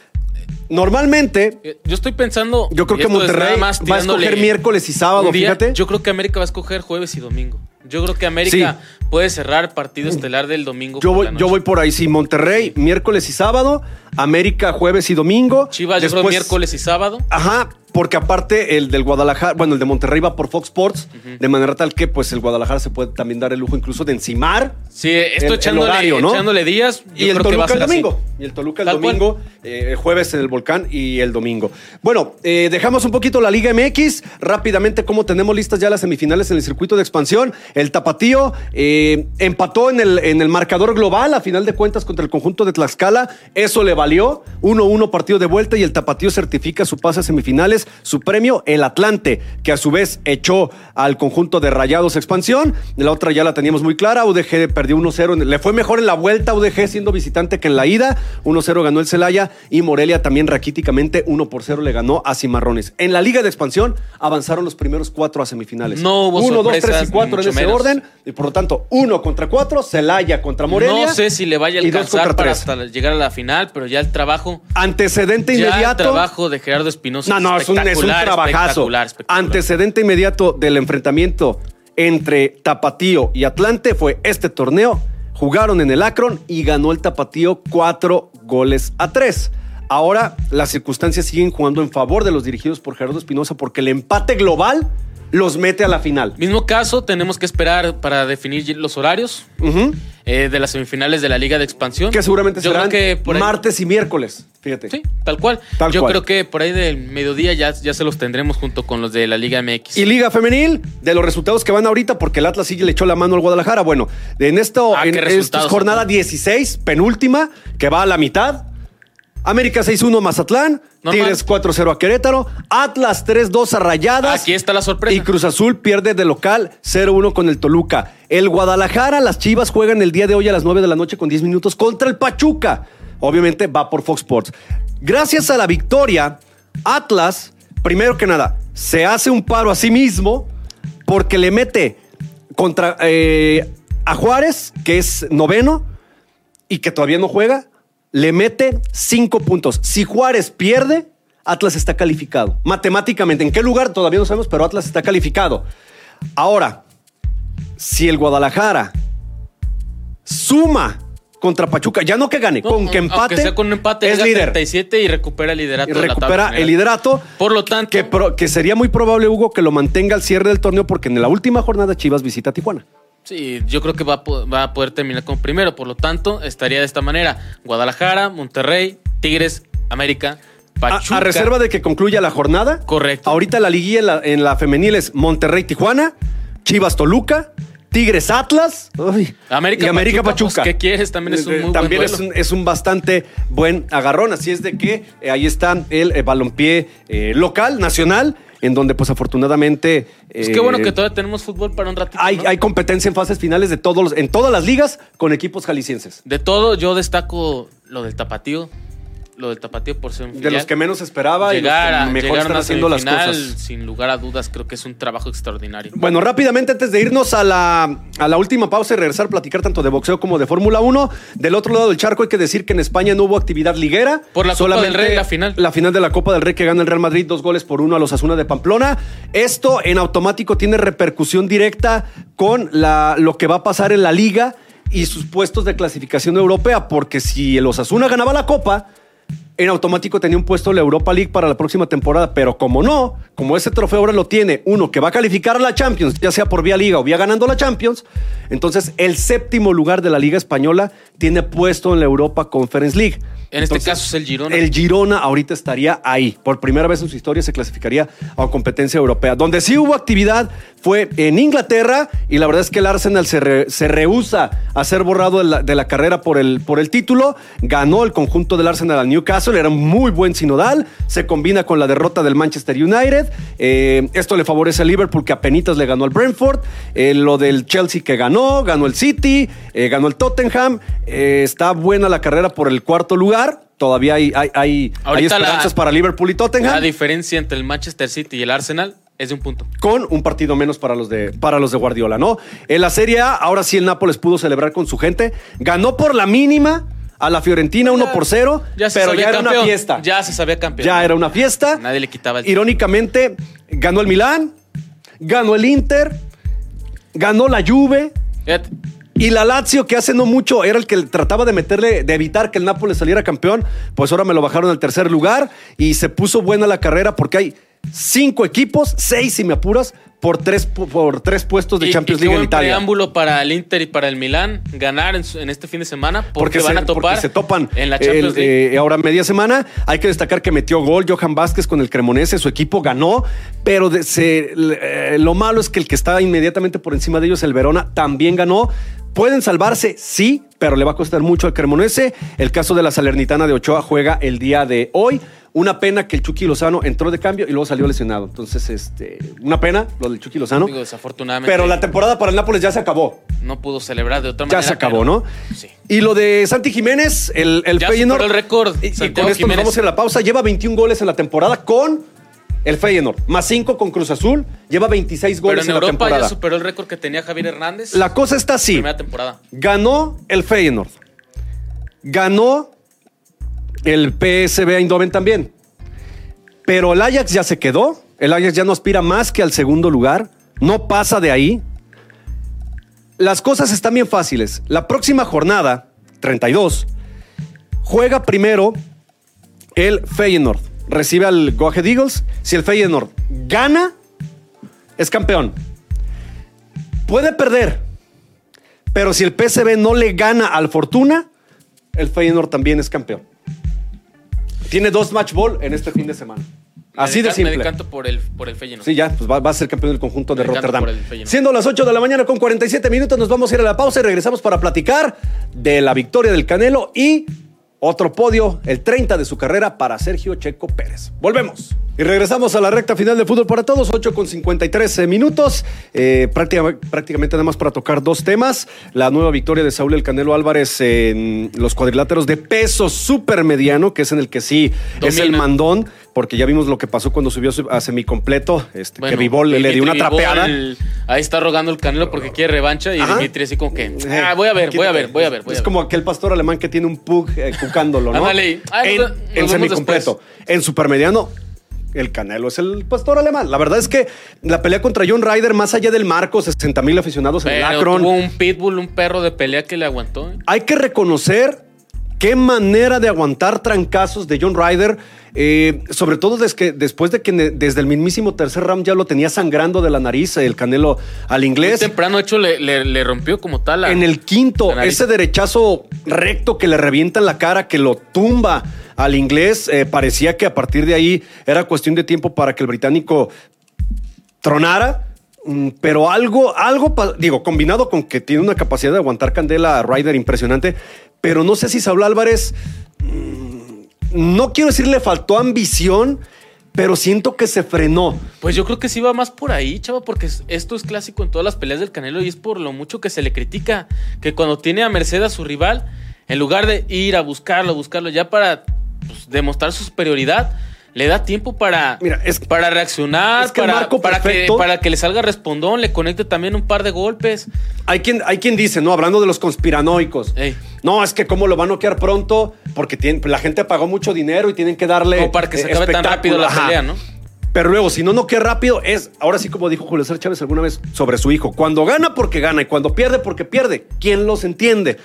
Normalmente, Eh, Yo estoy pensando. yo creo que Monterrey más va a escoger miércoles y sábado, día. fíjate. Yo creo que América va a escoger jueves y domingo. Yo creo que América puede cerrar partido estelar del domingo. Yo voy, yo voy por ahí, sí, Monterrey, miércoles y sábado, América jueves y domingo. Chivas, yo creo Después- miércoles y sábado. Ajá, porque aparte el del Guadalajara, bueno, el de Monterrey va por Fox Sports, de manera tal que pues el Guadalajara se puede también dar el lujo incluso de encimar. Sí, esto El- el echándole, horario, ¿no? echándole días. yo y el creo que va Toluca el así. domingo. Y el Toluca el Tal domingo, eh, el jueves en el Volcán y el domingo. Bueno, eh, dejamos un poquito la Liga MX. Rápidamente, como tenemos listas ya las semifinales en el circuito de expansión. El Tapatío eh, empató en el, en el marcador global, a final de cuentas, contra el conjunto de Tlaxcala. Eso le valió. 1-1 partido de vuelta y el Tapatío certifica su pase a semifinales. Su premio, el Atlante, que a su vez echó al conjunto de Rayados Expansión. La otra ya la teníamos muy clara. UDG perdió 1-0. Le fue mejor en la vuelta UDG siendo visitante que en la ida. 1-0 ganó el Celaya y Morelia también raquíticamente 1 por 0 le ganó a Cimarrones. En la Liga de Expansión avanzaron los primeros cuatro a semifinales. No hubo 1, 2, 3 sorpresas, y 4 en ese menos. orden. Y por lo tanto, 1 contra 4, Celaya contra Morelia. No sé si le vaya a dos alcanzar para tres. hasta llegar a la final, pero ya el trabajo. Antecedente Ya el inmediato. trabajo de Gerardo Espinosa. No, no, es un, es un trabajazo. espectacular, espectacular. Antecedente inmediato del enfrentamiento entre Tapatío y Atlante fue este torneo. Jugaron en el Akron y ganó el Tapatío cuatro goles a tres. Ahora las circunstancias siguen jugando en favor de los dirigidos por Gerardo Espinosa porque el empate global los mete a la final. Mismo caso, tenemos que esperar para definir los horarios eh, de las semifinales de la Liga de Expansión. Que seguramente Yo serán creo que por ahí- martes y miércoles. Fíjate. Sí, tal cual. Tal Yo cual. creo que por ahí del mediodía ya, ya se los tendremos junto con los de la Liga MX. Y Liga Femenil, de los resultados que van ahorita, porque el Atlas sí le echó la mano al Guadalajara. Bueno, en esto, Ah, en esta jornada Otto. 16, penúltima, que va a la mitad. América 6-1 Mazatlán, Normal. Tigres 4-0 a Querétaro, Atlas 3-2 a Rayadas. Aquí está la sorpresa. Y Cruz Azul pierde de local 0-1 con el Toluca. El Guadalajara, las Chivas juegan el día de hoy a las 9 de la noche con 10 minutos contra el Pachuca. Obviamente va por Fox Sports. Gracias a la victoria, Atlas, primero que nada, se hace un paro a sí mismo porque le mete contra eh, a Juárez, que es noveno y que todavía no juega, le mete cinco puntos. Si Juárez pierde, Atlas está calificado. Matemáticamente, ¿en qué lugar? Todavía no sabemos, pero Atlas está calificado. Ahora, si el Guadalajara suma contra Pachuca, ya no que gane, No, con que empate, sea con un empate, es líder. 37 y recupera el liderato. Y recupera el liderato. Por lo tanto, Que, que sería muy probable, Hugo, que lo mantenga al cierre del torneo, porque en la última jornada Chivas visita a Tijuana. Sí, yo creo que va a, po- va a poder terminar como primero. Por lo tanto, estaría de esta manera: Guadalajara, Monterrey, Tigres, América, Pachuca. a reserva de que concluya la jornada. Correcto. Ahorita la liguilla en la, en la femenil es Monterrey Tijuana, Chivas Toluca, Tigres Atlas uy, América, y América Pachuca, Pachuca. pues, ¿qué quieres? También es un Eh, buen También es un, es un bastante buen agarrón. Así es de que eh, ahí está el eh, balompié eh, local, nacional, en donde pues afortunadamente... Pues qué bueno eh, que todavía tenemos fútbol para un ratito. hay, ¿no? hay competencia en fases finales de todos los- en todas las ligas con equipos jaliscienses. De todo, yo destaco lo del tapatío. Lo del tapatío por ser un De los que menos esperaba llegar y los que mejor están haciendo las cosas. sin lugar a dudas, creo que es un trabajo extraordinario. Bueno, rápidamente antes de irnos a la, a la última pausa y regresar a platicar tanto de boxeo como de Fórmula 1, del otro lado del charco hay que decir que en España no hubo actividad liguera. Por la Copa del Rey, la final. La final de la Copa del Rey que gana el Real Madrid dos goles por uno a los Asuna de Pamplona. Esto en automático tiene repercusión directa con la, lo que va a pasar en la liga y sus puestos de clasificación europea, porque si el Osasuna ganaba la Copa, en automático tenía un puesto en la Europa League para la próxima temporada, pero como no, como ese trofeo ahora lo tiene uno que va a calificar a la Champions, ya sea por vía liga o vía ganando la Champions, entonces el séptimo lugar de la Liga Española tiene puesto en la Europa Conference League. En este Entonces, caso es el Girona. El Girona ahorita estaría ahí. Por primera vez en su historia se clasificaría a competencia europea. Donde sí hubo actividad fue en Inglaterra y la verdad es que el Arsenal se, re- se rehúsa a ser borrado de la, de la carrera por el, por el título. Ganó el conjunto del Arsenal al Newcastle, era un muy buen sinodal. Se combina con la derrota del Manchester United. Eh, esto le favorece a Liverpool que apenas le ganó al Brentford. Eh, lo del Chelsea que ganó, ganó el City, eh, ganó el Tottenham. Está buena la carrera por el cuarto lugar. Todavía hay, hay, hay, hay Ahorita la- esperanzas para Liverpool y Tottenham. La diferencia entre el Manchester City y el Arsenal es de un punto. con un partido menos para los de para los de Guardiola, ¿no? En la Serie A, ahora sí el Nápoles pudo celebrar con su gente, ganó por la mínima a la Fiorentina 1 por 0, Ya se pero sabía ya era una fiesta. Ya se sabía campeón. Ya era una fiesta. Nadie le quitaba el Irónicamente, ganó el Milán, ganó el Inter, ganó la Juve Fíjate, y la Lazio, que hace no mucho era el que trataba de meterle, de evitar que el Nápoles saliera campeón, pues ahora me lo bajaron al tercer lugar y se puso buena la carrera porque hay cinco equipos, seis si me apuras, por tres, por tres puestos de y- Champions y League en Italia. preámbulo para el Inter y para el Milán ganar en, este fin de semana porque, Porque, van se, a topar porque se topan en la el, Champions League. eh, ahora media semana. Hay que destacar que metió gol Johan Vázquez con el Cremonese, su equipo ganó, pero de- se- eh, lo malo es que el que está inmediatamente por encima de ellos, el Verona, también ganó. Pueden salvarse, sí, pero le va a costar mucho al Cremonese. El caso de la Salernitana de Ochoa juega el día de hoy. Una pena que el Chucky Lozano entró de cambio y luego salió lesionado. Entonces, este, una pena lo del Chucky Lozano. Digo, desafortunadamente. Pero la temporada para el Nápoles ya se acabó. No pudo celebrar de otra manera. Ya se acabó, pero- ¿no? Sí. Y lo de Santi Jiménez, el, el Ya Feyenoord. el récord, Y, con esto nos vamos a ir a la pausa. Lleva 21 goles en la temporada con el Feyenoord. Más 5 con Cruz Azul. Lleva 26 Pero goles en en, la Europa temporada. ya superó el récord que tenía Javier Hernández. La cosa está así. primera temporada. Ganó el Feyenoord. Ganó el PSV Eindhoven también. Pero el Ajax ya se quedó. El Ajax ya no aspira más que al segundo lugar. No pasa de ahí. Las cosas están bien fáciles. La próxima jornada, 32, juega primero el Feyenoord. Recibe al Go Ahead Eagles. Si el Feyenoord gana, es campeón. Puede perder. Pero si el PSV no le gana al Fortuna, el Feyenoord también es campeón. Tiene dos match ball en este fin de semana. Así Me de simple. Me decanto por el, por el Feyenoord. Sí, ya, pues va, va a ser campeón del conjunto de Me Rotterdam. Siendo las 8 de la mañana con 47 minutos, nos vamos a ir a la pausa y regresamos para platicar de la victoria del Canelo y otro podio, el 30 de su carrera para Sergio Checo Pérez. Volvemos. Y regresamos a la recta final de Fútbol para Todos, 8 con 53 minutos. Eh, prácticamente, prácticamente nada más para tocar dos temas. La nueva victoria de Saúl El Canelo Álvarez en los cuadriláteros de peso supermediano, que es en el que sí es el mandón, porque ya vimos lo que pasó cuando subió a semicompleto, este, Bueno, que Vivol le, dio una trapeada. Ahí está rogando el Canelo porque quiere revancha y Ajá. Dimitri así como que, Eh, ah, voy a ver, voy a ver, voy a ver. Voy es a ver. como aquel pastor alemán que tiene un pug eh, cucándolo, ¿no? Ándale. Ah, en en semicompleto. En supermediano, el Canelo es el pastor alemán. La verdad es que la pelea contra John Ryder, más allá del marco, 60 mil aficionados en el Pero Akron, tuvo un pitbull, un perro de pelea que le aguantó. hay que reconocer qué manera de aguantar trancazos de John Ryder, eh, sobre todo des que- después de que desde el mismísimo tercer round ya lo tenía sangrando de la nariz el Canelo al Muy inglés. temprano, de hecho, le, le- le rompió como tal En el quinto, ese derechazo recto que le revienta en la cara, que lo tumba al inglés, eh, parecía que a partir de ahí era cuestión de tiempo para que el británico tronara. mm, Pero algo, algo, digo, combinado con que tiene una capacidad de aguantar candela a Ryder impresionante, pero no sé si Saúl Álvarez, mm, no quiero decir le faltó ambición, pero siento que se frenó. Pues yo creo que sí va más por ahí, chava, porque es- esto es clásico en todas las peleas del Canelo y es por lo mucho que se le critica. Que cuando tiene a merced a su rival, en lugar de ir a buscarlo, buscarlo ya para pues, demostrar su superioridad, le da tiempo para, Mira, es- para reaccionar, es que el para, para que, para que le salga respondón, le conecte también un par de golpes. Hay quien, hay quien dice, ¿no? Hablando de los conspiranoicos. Ey. No, es que cómo lo van a noquear pronto porque tienen- la gente pagó mucho dinero y tienen que darle. Como para que se acabe tan rápido la Ajá. pelea, ¿no? Pero luego, si no noquea rápido, es. Ahora sí, como dijo Julio César Chávez alguna vez sobre su hijo: cuando gana, porque gana y cuando pierde, porque pierde. ¿Quién los entiende?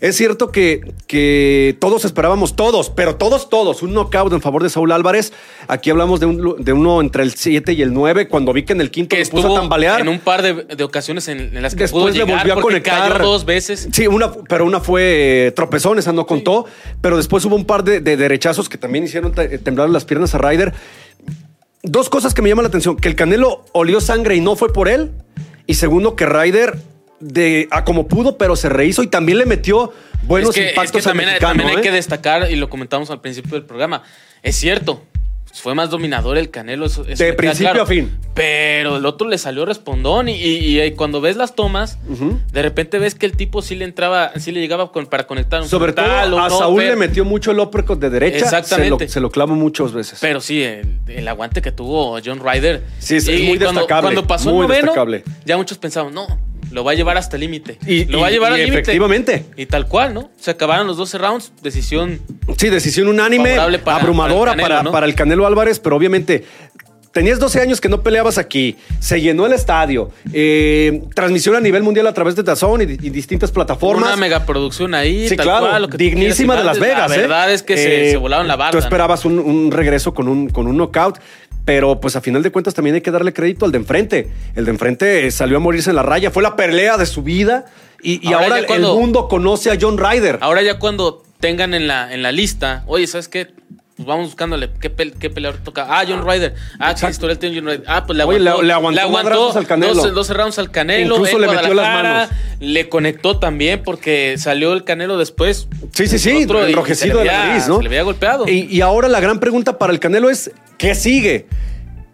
Es cierto que, que todos esperábamos, todos, pero todos, todos, un knockout en favor de Saúl Álvarez. Aquí hablamos de, un- de uno entre el 7 y el 9, cuando vi que en el quinto Que lo puso a tambalear. en un par de, de ocasiones en, en las que Después pudo le volvió a conectar. cayó dos veces. Sí, una, pero una fue eh, tropezón, esa no contó. Pero después hubo un par de, de derechazos que también hicieron te- temblar las piernas a Ryder. Dos cosas que me llaman la atención: que el Canelo olió sangre y no fue por él. Y segundo, que Ryder, de, a como pudo, pero se rehizo y también le metió buenos es que, es impactos que también, al mexicano, también hay ¿eh? que destacar, y lo comentamos al principio del programa, es cierto, fue más dominador el Canelo. Eso, eso De principio claro. a fin. Pero el otro le salió respondón y, y- y cuando ves las tomas, de repente ves que el tipo sí le entraba, sí le llegaba con- para conectar un Sobre todo frontal, a Saúl le metió mucho el uppercut de derecha. Exactamente. Se lo, se lo muchas veces. Pero sí, el, el aguante que tuvo John Ryder. Sí, es- muy cuando, destacable, Cuando pasó muy el noveno, destacable. ya muchos pensaban, no, lo va a llevar hasta el límite. Y- Lo va a llevar y al límite. efectivamente. Y tal cual, ¿no? Se acabaron los 12 rounds, decisión Sí, decisión unánime, para- abrumadora para el para, Canelo, ¿no? para el Canelo Álvarez, pero obviamente tenías 12 años que no peleabas aquí, se llenó el estadio, eh, transmisión a nivel mundial a través de Dazón y, y distintas plataformas. Una megaproducción ahí, Sí, tal claro, cual, lo que dignísima de Las Vegas. La ¿eh? verdad es que se, Eh, se volaron la barda. Tú ¿no? esperabas un, un regreso con un, con un knockout, pero pues a final de cuentas también hay que darle crédito al de enfrente. El de enfrente eh, salió a morirse en la raya, fue la pelea de su vida y, y Ahora el- cuando- el mundo conoce a John Ryder. Ahora ya cuando tengan en la, en la lista, oye, ¿sabes qué? pues vamos buscándole qué, qué peleador toca. Ah, John Ryder. Ah, qué historial tiene John Ryder. Ah, pues le aguantó, le, aguantó, le aguantó al Canelo. 12, rounds al Canelo. Incluso le metió las manos. Le conectó también porque salió el Canelo después. Sí, sí, sí, enrojecido de la nariz, ¿no? le había golpeado. Y, y ahora la gran pregunta para el Canelo es, ¿qué sigue?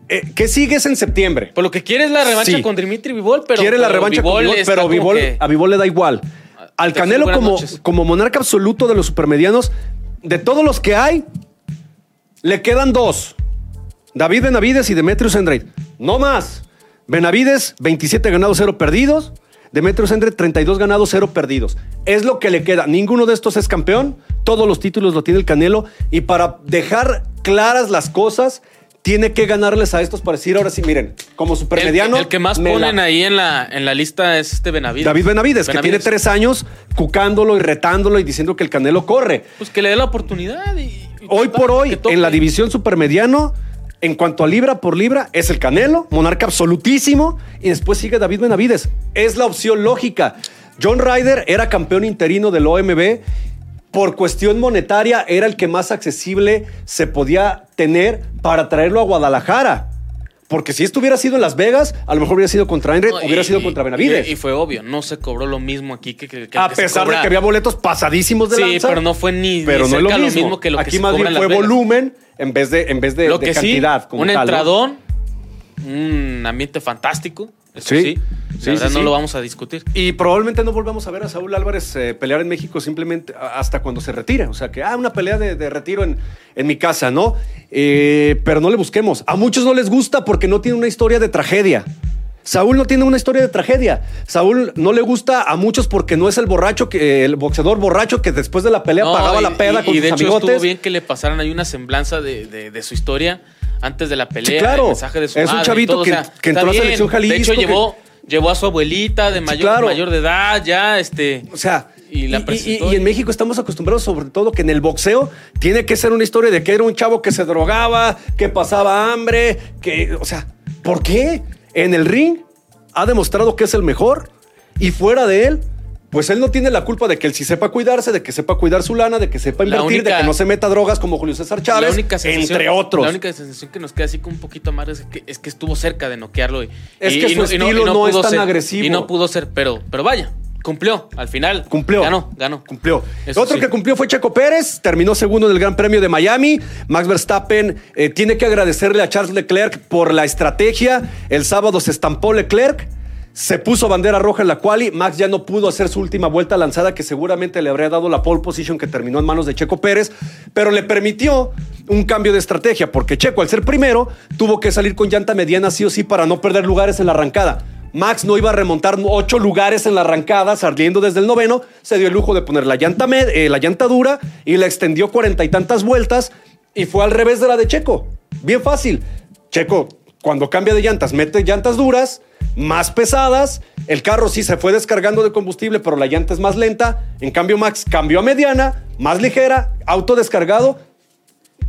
Eh, ¿Qué sigues en septiembre? Por lo que quiere es la revancha con Dimitri Vivol, pero. Quiere la revancha con Vivol, pero Vivol, a Vivol le da igual. Al Canelo, como, como monarca absoluto de los supermedianos, de todos los que hay, le quedan dos: David Benavides y Demetrius Andrade. No más. Benavides, 27 ganados, 0 perdidos. Demetrius Andrade, 32 ganados, 0 perdidos. Es lo que le queda. Ninguno de estos es campeón. Todos los títulos lo tiene el Canelo. Y para dejar claras las cosas, tiene que ganarles a estos para decir ahora sí, miren, como supermediano. El, el que más ponen ahí en la, en la lista es este Benavides. David Benavides, que tiene tres años cucándolo y retándolo y diciendo que el Canelo corre. Pues que le dé la oportunidad. Y, hoy por hoy, en la división supermediano, en cuanto a libra por libra, es el Canelo, monarca absolutísimo, y después sigue David Benavides. Es la opción lógica. John Ryder era campeón interino del OMB por cuestión monetaria era el que más accesible se podía tener para traerlo a Guadalajara. Porque si esto hubiera sido en Las Vegas, a lo mejor hubiera sido contra Enred, hubiera sido contra Benavides. Y, fue obvio, no se cobró lo mismo aquí que, que, A pesar de que había boletos pasadísimos de sí, pero no fue ni, pero no lo, mismo. que lo aquí más bien fue volumen en vez de, en vez de, lo que cantidad. un entradón, un ambiente fantástico. Eso sí. sí. la verdad no lo vamos a discutir. Y probablemente no volvamos a ver a Saúl Álvarez eh, pelear en México simplemente hasta cuando se retire. O sea, que, ah, una pelea de, retiro en, en, mi casa, ¿no? Eh, pero no le busquemos. A muchos no les gusta porque no tiene una historia de tragedia. Saúl no tiene una historia de tragedia. Saúl no le gusta a muchos porque no es el borracho, que, el boxeador borracho que después de la pelea pagaba la peda con y de hecho estuvo bien que le pasaran ahí una semblanza de, de su historia antes de la pelea, claro. el mensaje de su Es un chavito que, entró a selección Jalisco. De hecho, llevó, llevó a su abuelita de mayor, mayor de edad, ya, este. O sea. Y, la y, y, en México estamos acostumbrados, sobre todo, que en el boxeo tiene que ser una historia de que era un chavo que se drogaba, que pasaba hambre, que. O sea, ¿por qué? En el ring ha demostrado que es el mejor y fuera de él pues él no tiene la culpa de que él sí sepa cuidarse, de que sepa cuidar su lana, de que sepa invertir, de que no se meta drogas como Julio César Chávez, entre otros. La única sensación que nos queda así como un poquito más es que, es que estuvo cerca de noquearlo. Y, es que su estilo no, es tan agresivo. Y no pudo ser, pero, pero vaya, Cumplió, al final. Cumplió. Ganó, ganó. Cumplió. Otro que cumplió fue Checo Pérez, terminó segundo en el Gran Premio de Miami. Max Verstappen eh, tiene que agradecerle a Charles Leclerc por la estrategia. El sábado se estampó Leclerc se puso bandera roja en la quali. Max ya no pudo hacer su última vuelta lanzada, que seguramente le habría dado la pole position que terminó en manos de Checo Pérez, pero le permitió un cambio de estrategia, porque Checo, al ser primero, tuvo que salir con llanta mediana sí o sí para no perder lugares en la arrancada. Max no iba a remontar ocho lugares en la arrancada, saliendo desde el noveno. Se dio el lujo de poner la llanta, eh, la llanta dura y la extendió cuarenta y tantas vueltas y fue al revés de la de Checo. Bien fácil. Checo, cuando cambia de llantas, mete llantas duras más pesadas. El carro sí se fue descargando de combustible, pero la llanta es más lenta. En cambio, Max cambió a mediana, más ligera, auto descargado.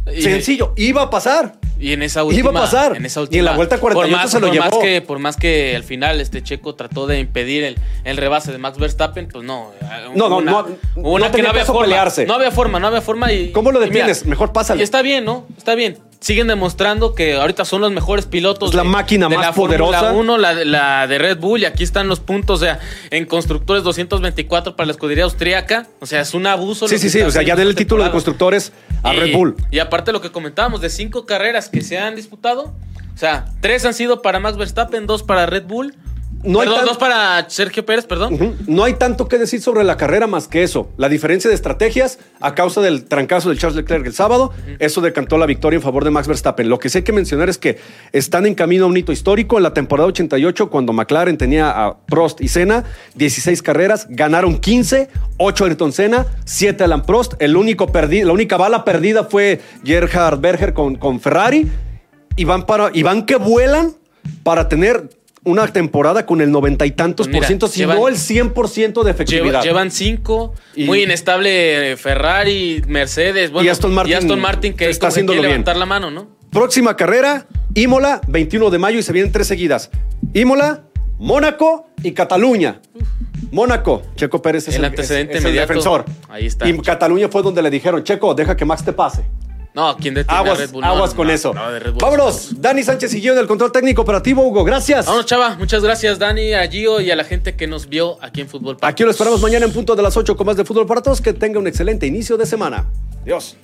Sencillo, iba a pasar. Y en esa última. Iba a pasar. En esa última, y en la vuelta 48 se lo por llevó. Más que, por más que al final este Checo trató de impedir el, el rebase de Max Verstappen, pues no. No, no, no. Una que no había forma. Pelearse. No había forma, no había forma. Y, ¿Cómo lo detienes? Mejor pásale. Y está bien, ¿no? Está bien siguen demostrando que ahorita son los mejores pilotos. Es la máquina de más la poderosa. La 1, la, la, de Red Bull, y aquí están los puntos. O sea, en constructores 224 para la escudería austríaca. O sea, es un abuso. Sí, sí, sí. O sea, ya den el título de constructores a Red Bull. Y aparte lo que comentábamos, de cinco carreras que se han disputado, o sea, tres han sido para Max Verstappen, dos para Red Bull no hay dos para Sergio Pérez, perdón. No hay tanto que decir sobre la carrera más que eso. La diferencia de estrategias a causa del trancazo del Charles Leclerc el sábado, eso decantó la victoria en favor de Max Verstappen. Lo que sí hay que mencionar es que están en camino a un hito histórico. En la temporada 88, cuando McLaren tenía a Prost y Senna, 16 carreras, ganaron 15, 8 Ayrton Senna, 7 Alan Prost. El único la única bala perdida fue Gerhard Berger con, con Ferrari. Y van, para, y van que vuelan para tener una temporada con el noventa y tantos por ciento, si no el 100% de efectividad. Llevan cinco, muy inestable Ferrari, Mercedes, y Aston Martin, que está haciendo levantar la mano, ¿no? Próxima carrera, Imola, 21 de mayo y se vienen tres seguidas. Imola, Mónaco y Cataluña. Mónaco, Checo Pérez es el, antecedente defensor. Ahí está. Y Cataluña fue donde le dijeron, Checo, deja que Max te pase. No, ¿quién detiene aguas, a Red Bull? Aguas No, con no, eso. no, de Red Bull. Vámonos. Dani Sánchez y Gio del control técnico operativo. Hugo, gracias. Vámonos, chava. Muchas gracias, Dani, a Gio y a la gente que nos vio aquí en Fútbol. Para Aquí lo esperamos mañana en punto de las 8 con más de fútbol para todos. Que tenga un excelente inicio de semana. Dios.